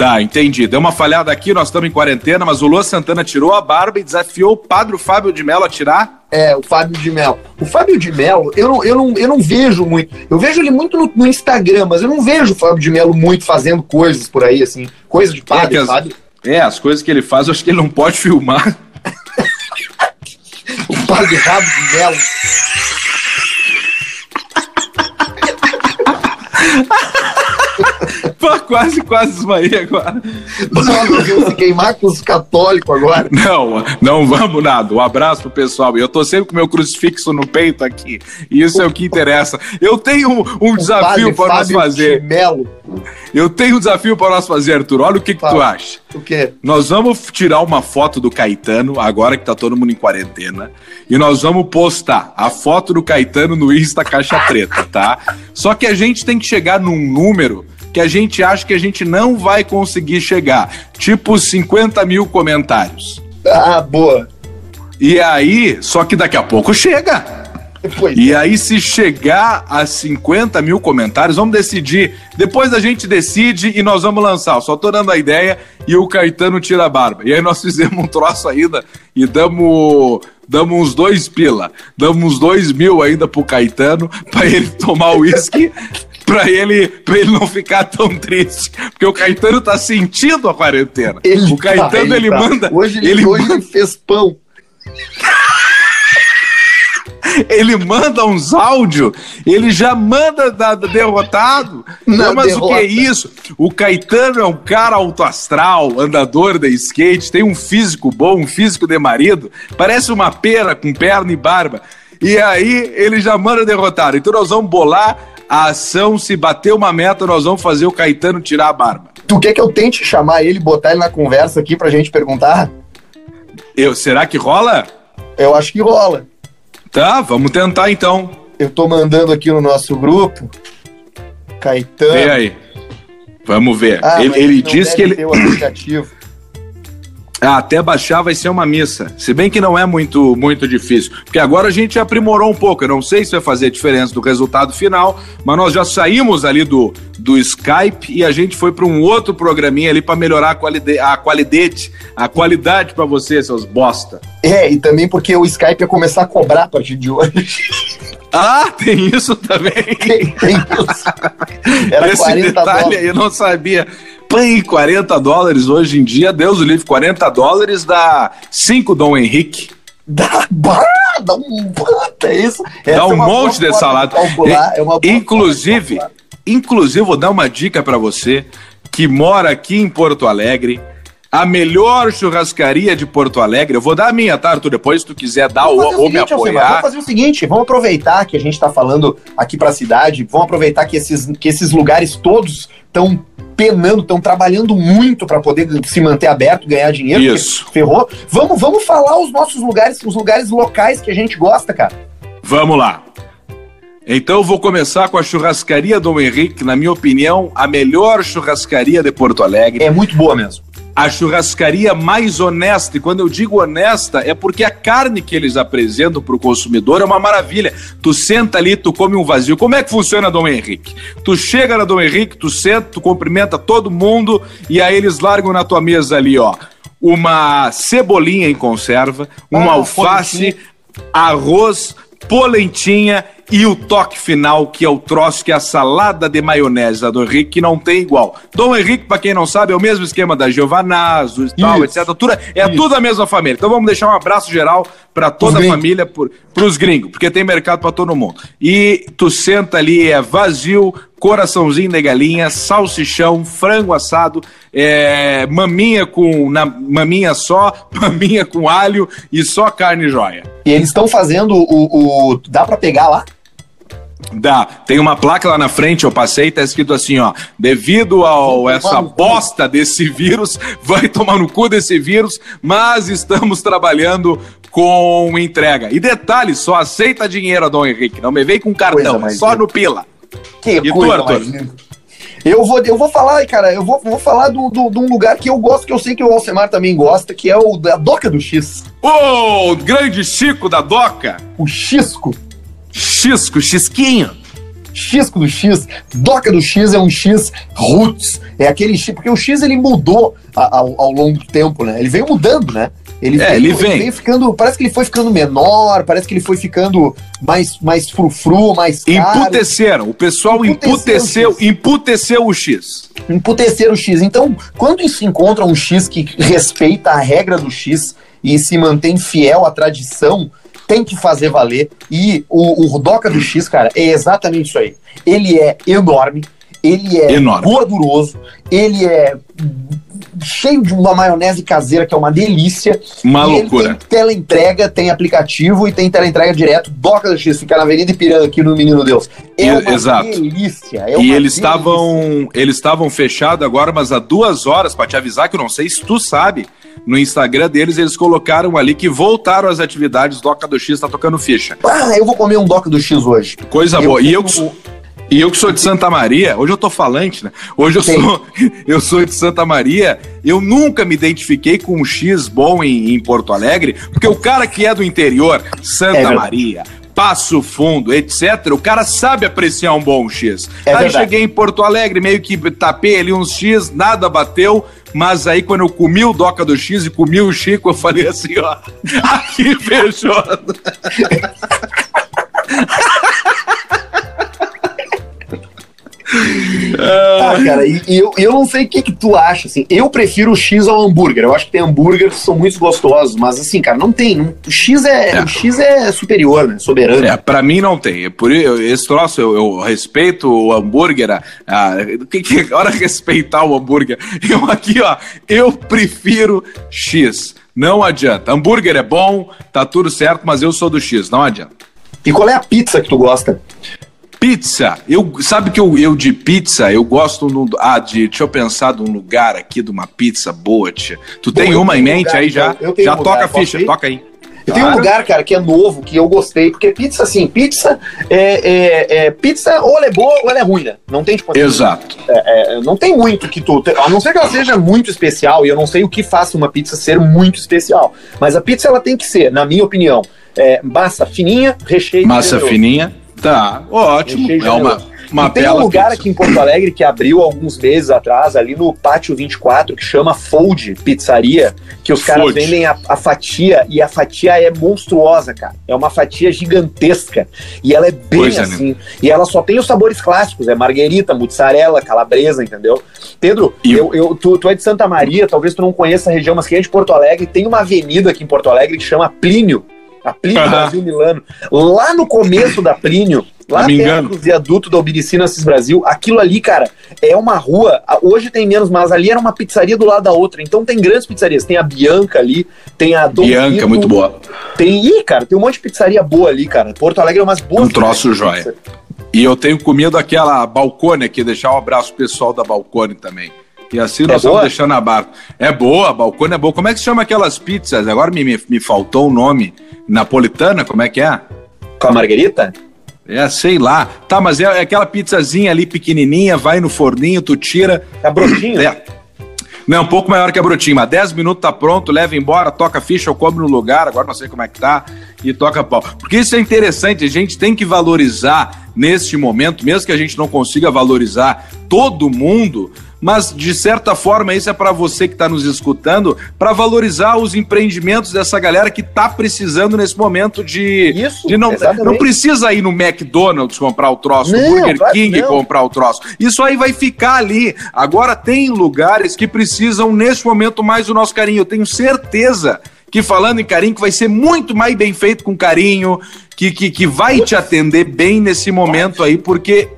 Tá, entendi. Deu uma falhada aqui, nós estamos em quarentena, mas o Lua Santana tirou a barba e desafiou o padre Fábio de Mello a tirar? É, o Fábio de Mello. O Fábio de Mello, eu não, eu não, eu não vejo muito. Eu vejo ele muito no, no Instagram, mas eu não vejo o Fábio de Mello muito fazendo coisas por aí, assim. Coisa de padre, é, as, É, as coisas que ele faz, eu acho que ele não pode filmar. [LAUGHS] o padre Rabo de Mello. [LAUGHS] quase, quase desmaiei agora. Nossa, se queimar com os católicos agora. Não, não vamos nada. Um abraço pro pessoal. Eu tô sempre com meu crucifixo no peito aqui. E isso é o que interessa. Eu tenho um, um desafio para nós fazer. Chimelo. Eu tenho um desafio para nós fazer, Arthur. Olha o que, que tu acha. O quê? Nós vamos tirar uma foto do Caetano, agora que tá todo mundo em quarentena, e nós vamos postar a foto do Caetano no Insta Caixa Preta, tá? Só que a gente tem que chegar num número que a gente acha que a gente não vai conseguir chegar. Tipo 50 mil comentários. Ah, boa. E aí, só que daqui a pouco chega. Pois E aí, se chegar a 50 mil comentários, vamos decidir. Depois a gente decide e nós vamos lançar. Eu só tô dando a ideia e o Caetano tira a barba. E aí nós [LAUGHS] fizemos um troço ainda e damos, damos uns dois pila. Damos uns dois mil ainda pro Caetano pra ele tomar uísque. [LAUGHS] Pra ele, pra ele não ficar tão triste. Porque o Caetano tá sentindo a quarentena. Ele o Caetano, tá, ele, tá. manda. Hoje ele, ele hoje ele fez pão. [LAUGHS] ele manda uns áudios, ele já manda da, da derrotado. Não, mas o que derrota. é isso? O Caetano é um cara alto astral, andador da skate, tem um físico bom, um físico de marido, parece uma pera com perna e barba. E aí ele já manda derrotado. Então nós vamos bolar a ação, se bater uma meta, nós vamos fazer o Caetano tirar a barba. Tu quer que eu tente chamar ele, botar ele na conversa aqui pra gente perguntar? Eu, será que rola? Eu acho que rola. Tá, vamos tentar então. Eu tô mandando aqui no nosso grupo. Caetano. Vê aí. Vamos ver. Ah, ele ele deve que ele. Até baixar vai ser uma missa. Se bem que não é muito, muito difícil. Porque agora a gente aprimorou um pouco. Eu não sei se vai fazer diferença do resultado final, mas nós já saímos ali do, do Skype e a gente foi para um outro programinha ali para melhorar a qualidade, a qualidade, a qualidade para você, seus bosta. É, e também porque o Skype ia começar a cobrar a partir de hoje. [LAUGHS] Ah, tem isso também. Tem, tem isso. Era Esse 40 detalhe dólares. eu não sabia. Põe 40 dólares hoje em dia, Deus o livre, 40 dólares dá 5 Dom Henrique. Dá, bah, dá um puta isso. Essa Dá é um boa monte de salada. calcular, é uma boa inclusive, inclusive, vou dar uma dica pra você que mora aqui em Porto Alegre. A melhor churrascaria de Porto Alegre. Eu vou dar a minha, tá, Arthur? Depois, se tu quiser dar ou, ou me seguinte, Alcemar, apoiar. Vamos fazer o seguinte, vamos aproveitar que a gente está falando aqui para a cidade, vamos aproveitar que esses, que esses lugares todos estão penando, estão trabalhando muito para poder se manter aberto, ganhar dinheiro. Isso. Ferrou. Vamos, vamos falar os nossos lugares, os lugares locais que a gente gosta, cara. Vamos lá. Então eu vou começar com a churrascaria Dom Henrique, na minha opinião, a melhor churrascaria de Porto Alegre. É muito boa mesmo. A churrascaria mais honesta. E quando eu digo honesta, é porque a carne que eles apresentam para o consumidor é uma maravilha. Tu senta ali, tu come um vazio. Como é que funciona, Dom Henrique? Tu chega na Dom Henrique, tu senta, tu cumprimenta todo mundo e aí eles largam na tua mesa ali, ó. Uma cebolinha em conserva, uma Ah, alface, polentinha. arroz, polentinha e o toque final, que é o troço, que é a salada de maionese da Dom Henrique, que não tem igual. Dom Henrique, pra quem não sabe, é o mesmo esquema da Giovanazzo e tal, Isso. etc. Tudo, é Isso. tudo a mesma família. Então vamos deixar um abraço geral pra toda a gringos. família, por, pros gringos, porque tem mercado pra todo mundo. E tu senta ali, é vazio, coraçãozinho de galinha, salsichão, frango assado, é, maminha com na, maminha só, [LAUGHS] maminha com alho e só carne jóia. E eles estão fazendo o, o. Dá para pegar lá? Dá. Tem uma placa lá na frente, eu passei, tá escrito assim, ó. Devido Vai essa bosta desse vírus, [LAUGHS] vai tomar no cu desse vírus, mas estamos trabalhando com entrega. E detalhe, só aceita dinheiro, Dom Henrique. Não me vem com cartão, só no pila. Que tu, coisa mais linda. Eu vou, eu vou falar, cara, eu vou, vou falar de do, do, um lugar que eu gosto, que eu sei que o Alcemar também gosta, que é o da Doca do X. Ô, grande Chico da Doca! O Xisco. Xisco, Xisquinho. Xisco do X. Doca do X é um X roots. É aquele X, porque o X ele mudou ao, ao longo do tempo, né? Ele veio mudando, né? Ele, É, veio, ele vem. veio ficando, parece que ele foi ficando menor, parece que ele foi ficando mais, mais frufru, mais caro. Emputeceram. O pessoal Emputeceram emputeceu, o X. emputeceu o X. emputecer o X. Então, quando se encontra um X que respeita a regra do X e se mantém fiel à tradição, tem que fazer valer. E o, o Doca do X, cara, é exatamente isso aí. Ele é enorme, ele é Enorme. gorduroso, ele é cheio de uma maionese caseira que é uma delícia. Uma e loucura. Ele tem teleentrega, tem aplicativo e tem teleentrega direto. Doca do X, fica na Avenida Ipiranga aqui no Menino Deus. É e, uma exato. delícia. É e eles estavam eles estavam fechados agora, mas há duas horas para te avisar que eu não sei se tu sabe. No Instagram deles, eles colocaram ali que voltaram às atividades. Doca do X tá tocando ficha. Ah, eu vou comer um Doca do X hoje. Coisa eu boa. E eu, e eu que sou de Santa Maria, hoje eu tô falante, né? Hoje eu sou, [LAUGHS] eu sou de Santa Maria, eu nunca me identifiquei com um X bom em, em Porto Alegre, porque o cara que é do interior, Santa é Maria, Passo Fundo, etc., o cara sabe apreciar um bom X. É aí verdade. cheguei em Porto Alegre, meio que tapei ali uns X, nada bateu, mas aí quando eu comi o Doca do X e comi o Chico, eu falei assim, ó, [LAUGHS] aqui fechou. [LAUGHS] ah, cara, e, e eu, eu não sei o que, que tu acha, assim. Eu prefiro o X ao hambúrguer. Eu acho que tem hambúrguer que são muito gostosos, mas assim, cara, não tem. Não, o, X é, é. o X é superior, né? Soberano. É, pra mim não tem. É por esse troço, eu, eu respeito o hambúrguer. A, a, que, que, [LAUGHS] hora respeitar o hambúrguer. Eu aqui, ó, eu prefiro X. Não adianta. Hambúrguer é bom, tá tudo certo, mas eu sou do X, não adianta. E qual é a pizza que tu gosta? Pizza. Eu, sabe que eu, eu de pizza, eu gosto no, ah, de, deixa eu pensar de um lugar aqui, de uma pizza boa, tia. Tu Bom, tem uma em mente lugar, aí já? já um toca a ficha, toca aí. Eu tenho um lugar, cara, que é novo, que eu gostei, porque pizza, assim, pizza é, é, é pizza ou ela é boa ou ela é ruim, né? Não tem, tipo assim, Exato. É, é, não tem muito que tu. A não ser que ela seja muito especial, e eu não sei o que faça uma pizza ser muito especial. Mas a pizza, ela tem que ser, na minha opinião, é, massa fininha, recheio. Massa fininha. Tá, ótimo. É uma, uma tem um lugar pizza. aqui em Porto Alegre que abriu alguns meses atrás, ali no Pátio 24, que chama Fold Pizzaria, que os caras Fold. vendem a, a, fatia e a fatia é monstruosa, cara. É uma fatia gigantesca. E ela é bem pois assim. É, E ela só tem os sabores clássicos: é marguerita, mussarela, calabresa, entendeu? Pedro, e... eu, eu, tu, tu é de Santa Maria, talvez tu não conheça a região, mas quem é de Porto Alegre, tem uma avenida aqui em Porto Alegre que chama Plínio a Plínio uhum. Brasil Milano, lá no começo da Plínio, lá perto do viaduto da Ubiricina Assis Brasil, aquilo ali, cara, é uma rua, hoje tem menos, mas ali era uma pizzaria do lado da outra, então tem grandes pizzarias, tem a Bianca ali, tem a Dom Bianca, Quinto, muito boa. Tem, ih, cara, tem um monte de pizzaria boa ali, cara, Porto Alegre é umas boas. Um troço jóia. E eu tenho comido aquela Balcone aqui, deixar um abraço pessoal da Balcone também. E assim nós é vamos deixando a barra. É boa, balcone é boa. Como é que se chama aquelas pizzas? Agora me, me, me faltou o nome. Napolitana, como é que é? Com a margarita? É, sei lá. Tá, mas é, é aquela pizzazinha ali pequenininha, vai no forninho, tu tira. É brotinho? É. Não, é um pouco maior que a brotinho, mas 10 minutos tá pronto, leva embora, toca ficha, eu como no lugar, agora não sei como é que tá, e toca pau. Porque isso é interessante, a gente tem que valorizar neste momento, mesmo que a gente não consiga valorizar todo mundo, mas de certa forma isso é para você que está nos escutando, para valorizar os empreendimentos dessa galera que está precisando nesse momento de, isso, de não, não precisa ir no McDonald's comprar o troço, não, no Burger claro King comprar o troço. Isso aí vai ficar ali. Agora tem lugares que precisam nesse momento mais do nosso carinho. Eu tenho certeza que falando em carinho, que vai ser muito mais bem feito com carinho, que, que, que vai te atender bem nesse momento aí, porque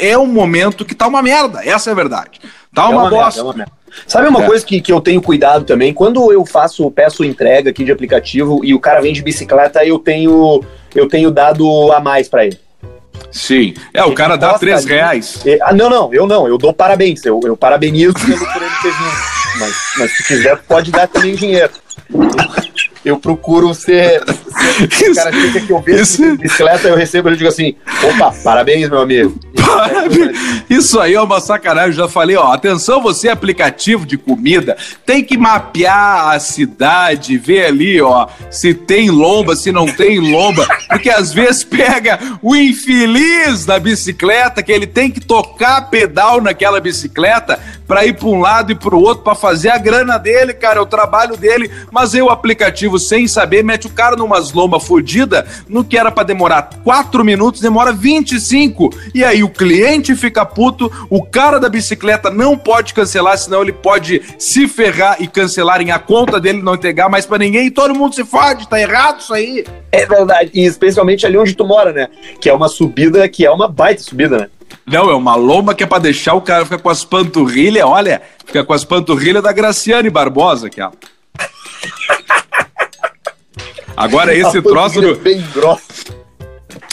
é um momento que tá uma merda, essa é a verdade. Tá uma, é uma bosta. Merda, é uma merda. Sabe uma é. coisa que, que eu tenho cuidado também? Quando eu faço, peço entrega aqui de aplicativo e o cara vem de bicicleta, eu tenho, eu tenho dado a mais para ele. Sim. É, o cara dá três ali. reais. Ah, não, não, eu não, eu dou parabéns. Eu, eu parabenizo pelo por ele ter vindo. Mas, mas se quiser, pode dar também dinheiro eu procuro ser. ser o cara fica que eu vejo isso... bicicleta, eu recebo e digo assim: opa, parabéns, meu amigo. Isso aí é uma sacanagem. Já falei, ó, atenção, você aplicativo de comida, tem que mapear a cidade, ver ali, ó, se tem lomba, se não tem lomba, porque às vezes pega o infeliz da bicicleta que ele tem que tocar pedal naquela bicicleta para ir para um lado e para o outro para fazer a grana dele, cara, é o trabalho dele, mas eu o aplicativo sem saber mete o cara numa lomba fodida, no que era para demorar 4 minutos, demora 25. E aí o cliente fica puto, o cara da bicicleta não pode cancelar, senão ele pode se ferrar e cancelarem a conta dele, não entregar mais para ninguém, e todo mundo se fode, tá errado isso aí. É verdade, e especialmente ali onde tu mora, né? Que é uma subida, que é uma baita subida, né? Não, é uma lomba que é pra deixar o cara ficar com as panturrilhas, olha, fica com as panturrilhas da Graciane Barbosa, aqui, ó. [LAUGHS] Agora esse troço do... É bem grossa.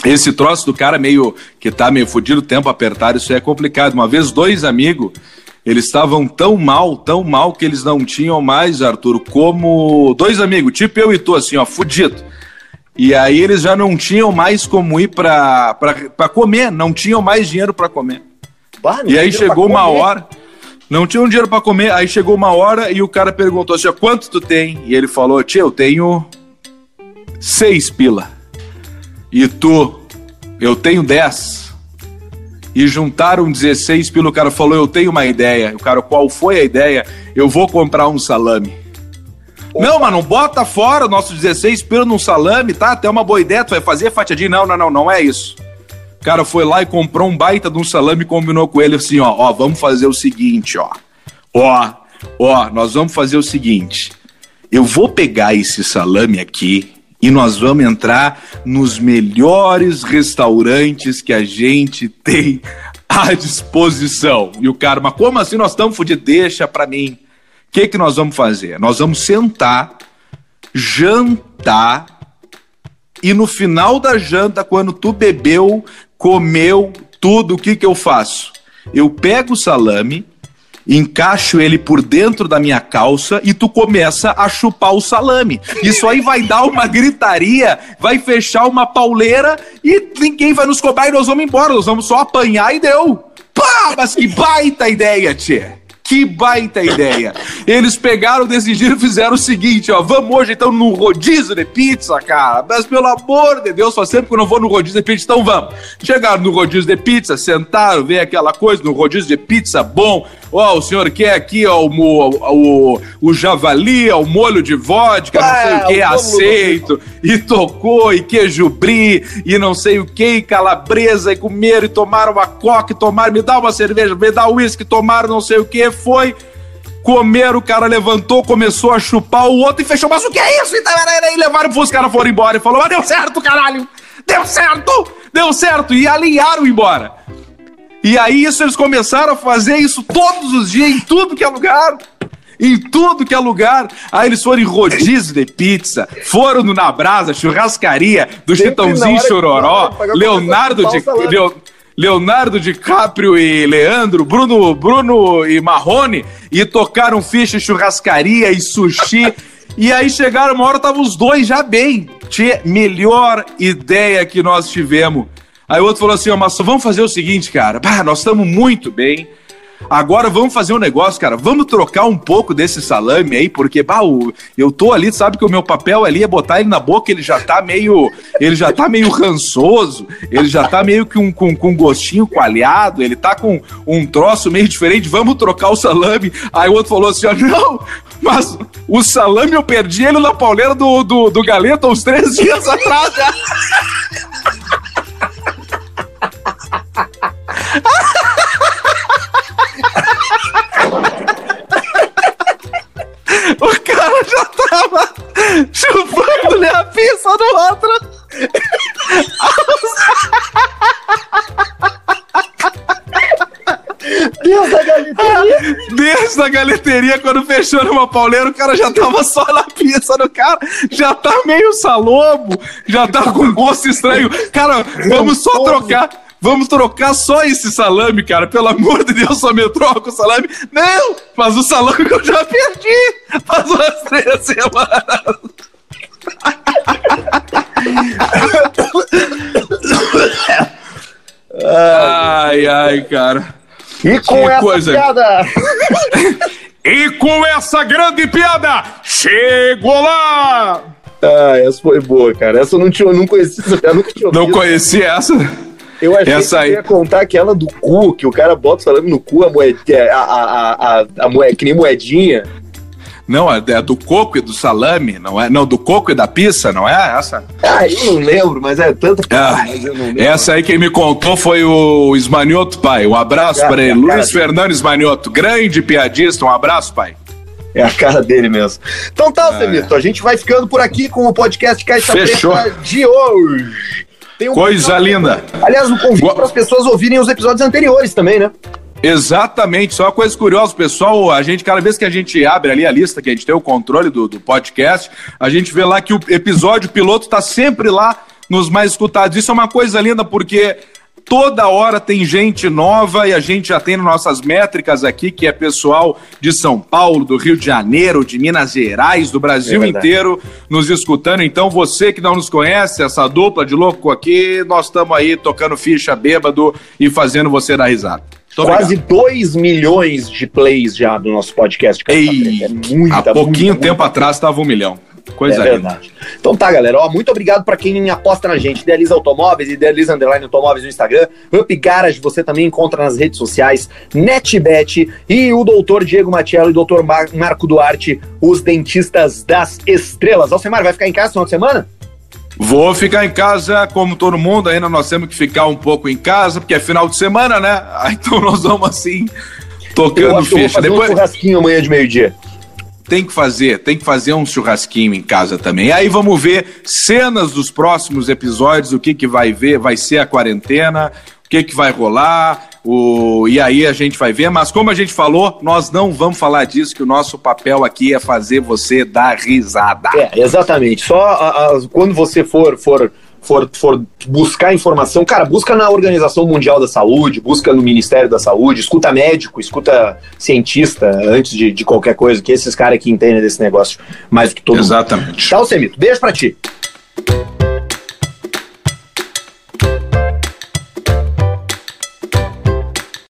Esse troço do cara meio que tá meio fudido, tempo apertado, isso é complicado. Uma vez dois amigos, eles estavam tão mal, tão mal que eles não tinham mais, Arthur, como dois amigos, tipo eu e tu, assim, ó, fudido. E aí eles já não tinham mais como ir pra, pra, pra comer, não tinham mais dinheiro para comer. Bah, E aí chegou uma comer. hora, não tinham dinheiro para comer, aí chegou uma hora e o cara perguntou assim, quanto tu tem? E ele falou, tia, eu tenho seis pila. E tu, eu tenho dez. E juntaram 16 pila, o cara falou, eu tenho uma ideia. O cara, qual foi a ideia? Eu vou comprar um salame. Não, mano, bota fora o nosso 16 pila num salame, tá? Até uma boa ideia, tu vai fazer fatiadinho. Não, não, não, não é isso. O cara foi lá e comprou um baita de um salame e combinou com ele assim, ó, ó, vamos fazer o seguinte, ó. Ó, ó, nós vamos fazer o seguinte. Eu vou pegar esse salame aqui e nós vamos entrar nos melhores restaurantes que a gente tem à disposição. E o cara, mas como assim nós estamos fodidos? Deixa pra mim. O que que nós vamos fazer? Nós vamos sentar, jantar e no final da janta, quando tu bebeu, comeu tudo, o que que eu faço? Eu pego o salame, encaixo ele por dentro da minha calça e tu começa a chupar o salame. Isso aí vai dar uma gritaria, vai fechar uma pauleira e ninguém vai nos cobrar e nós vamos embora. Nós vamos só apanhar e deu. Pá, mas que baita ideia, tchê. Que baita ideia. Eles pegaram, decidiram e fizeram o seguinte, ó. Vamos hoje então no rodízio de pizza, cara. Mas pelo amor de Deus, faz tempo que eu não vou no rodízio de pizza, então vamos. Chegaram no rodízio de pizza, sentaram, veio aquela coisa no rodízio de pizza bom. Ó, o senhor quer aqui, ó, o, o, o, javali, ó, o molho de vodka, não sei o que, o bolo- aceito. E tocou, e queijo brie, e não sei o que, e calabresa, e comeram, e tomaram uma coca, e tomaram, me dá uma cerveja, me dá uísque, tomaram não sei o que, foi. Comeram, o cara levantou, começou a chupar o outro e fechou. Mas o que é isso? E aí levaram os caras foram embora e falou: Mas deu certo, caralho! Deu certo! Deu certo! E alinharam embora. E aí isso eles começaram a fazer isso todos os dias, em tudo que é lugar. Em tudo que é lugar. Aí eles foram em rodízio de pizza, foram no Na Brasa, churrascaria, do Sempre Chitãozinho Chororó, Leonardo de, Leonardo DiCaprio e Leandro, Bruno, Bruno e Marrone, e tocaram ficha churrascaria e sushi. e aí chegaram uma hora, estavam os dois já bem. Tchê, melhor ideia que nós tivemos. Aí o outro falou assim: ó, mas vamos fazer o seguinte, cara. Bah, nós estamos muito bem. Agora vamos fazer um negócio, cara. Vamos trocar um pouco desse salame aí, porque, bah, eu tô ali, sabe que o meu papel ali é botar ele na boca, ele já tá meio. Ele já tá meio rançoso, ele já tá meio que um, com, com gostinho coalhado, ele tá com um troço meio diferente. Vamos trocar o salame. Aí o outro falou assim: ó, não, mas o salame eu perdi ele na pauleira do, do, do Galeta uns três dias atrás. já." [LAUGHS] O cara já tava chupando-lhe a pizza do outro. Deus da galeteria. Desde a galeteria, quando fechou numa pauleira, o cara já tava só na pizza do cara. Já tá meio salobo, já tá com gosto estranho. Cara, vamos só trocar. Vamos trocar só esse salame, cara. Pelo amor de Deus, só me troca o salame. Não, mas o salame que eu já perdi. Faz umas três semanas. Ai, ai, cara. E com Que essa coisa. piada. [LAUGHS] E com essa grande piada, chegou lá! Ah, essa foi boa, cara. Essa eu não, tinha, eu não conhecia, piada, nunca tinha Não ouvido. conhecia essa? Eu achei essa que aí. você ia contar aquela do cu, que o cara bota o salame no cu, a moedinha, a, a, a, a, que nem moedinha. Não, é é do coco e do salame, não é? Não, do coco e da pizza, não é essa? Ah, eu não lembro, mas é tanta Ah, mas eu não lembro. essa aí quem me contou foi o Esmanioto, pai. Um abraço Cara, para ele. cara, Luiz cara. Fernando Esmanioto, grande piadista. Um abraço, pai. É a cara dele mesmo. Então tá, Ah, Semito, a gente vai ficando por aqui com o podcast Caixa Fechou. Preta de hoje. Um Coisa linda. Aliás, um convite para as pessoas ouvirem os episódios anteriores também, né? Exatamente, só uma coisa curiosa, pessoal, a gente, cada vez que a gente abre ali a lista, que a gente tem o controle do, do podcast, a gente vê lá que o episódio piloto está sempre lá nos mais escutados. Isso é uma coisa linda porque toda hora tem gente nova e a gente já tem nossas métricas aqui, que é pessoal de São Paulo, do Rio de Janeiro, de Minas Gerais, do Brasil é inteiro nos escutando. Então, você que não nos conhece, essa dupla de louco aqui, nós estamos aí tocando ficha bêbado e fazendo você dar risada. Quase 2 milhões de plays já do nosso podcast. Ei, é muita, há pouquinho muita, tempo muita. atrás estava um milhão. Coisa é verdade. Então tá, galera. Ó, muito obrigado para quem aposta na gente. Idealiza Automóveis, Idealiza Underline Automóveis no Instagram. Up Garage você também encontra nas redes sociais. NetBet e o doutor Diego Matiello e o doutor Mar Marco Duarte, os dentistas das estrelas. Alcemar, vai ficar em casa no final de semana? Vou ficar em casa, como todo mundo, ainda nós temos que ficar um pouco em casa, porque é final de semana, né? [LAUGHS] Então nós vamos assim, tocando ficha. Depois... um churrasquinho amanhã de meio-dia. Tem que fazer, tem que fazer um churrasquinho em casa também. Aí vamos ver cenas dos próximos episódios, o que que vai ver, vai ser a quarentena, o que que vai rolar, o, e aí a gente vai ver, mas como a gente falou, nós não vamos falar disso, que o nosso papel aqui é fazer você dar risada. É, exatamente. Só a, a, quando você for, for, for, for buscar informação, cara, busca na Organização Mundial da Saúde, busca no Ministério da Saúde, escuta médico, escuta cientista antes de, de qualquer coisa, que esses caras que entendem desse negócio mais do que todo Exatamente. mundo. Tchau, Semito. Beijo pra ti.